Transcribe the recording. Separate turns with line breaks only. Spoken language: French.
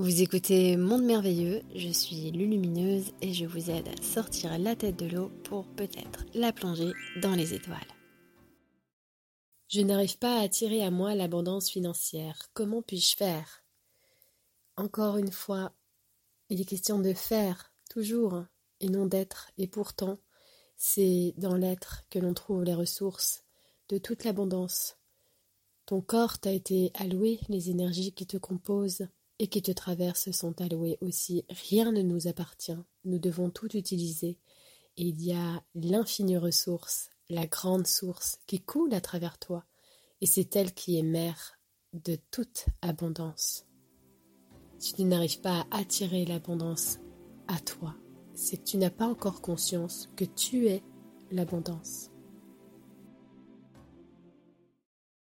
Vous écoutez Monde Merveilleux, je suis Lulumineuse et je vous aide à sortir la tête de l'eau pour peut-être la plonger dans les étoiles.
Je n'arrive pas à attirer à moi l'abondance financière. Comment puis-je faire? Encore une fois, il est question de faire, toujours, et non d'être. Et pourtant, c'est dans l'être que l'on trouve les ressources de toute l'abondance. Ton corps t'a été alloué, les énergies qui te composent et qui te traversent sont allouées aussi. Rien ne nous appartient, nous devons tout utiliser. Et il y a l'infinie ressource, la grande source qui coule à travers toi, et c'est elle qui est mère de toute abondance. Si tu n'arrives pas à attirer l'abondance à toi, c'est que tu n'as pas encore conscience que tu es l'abondance.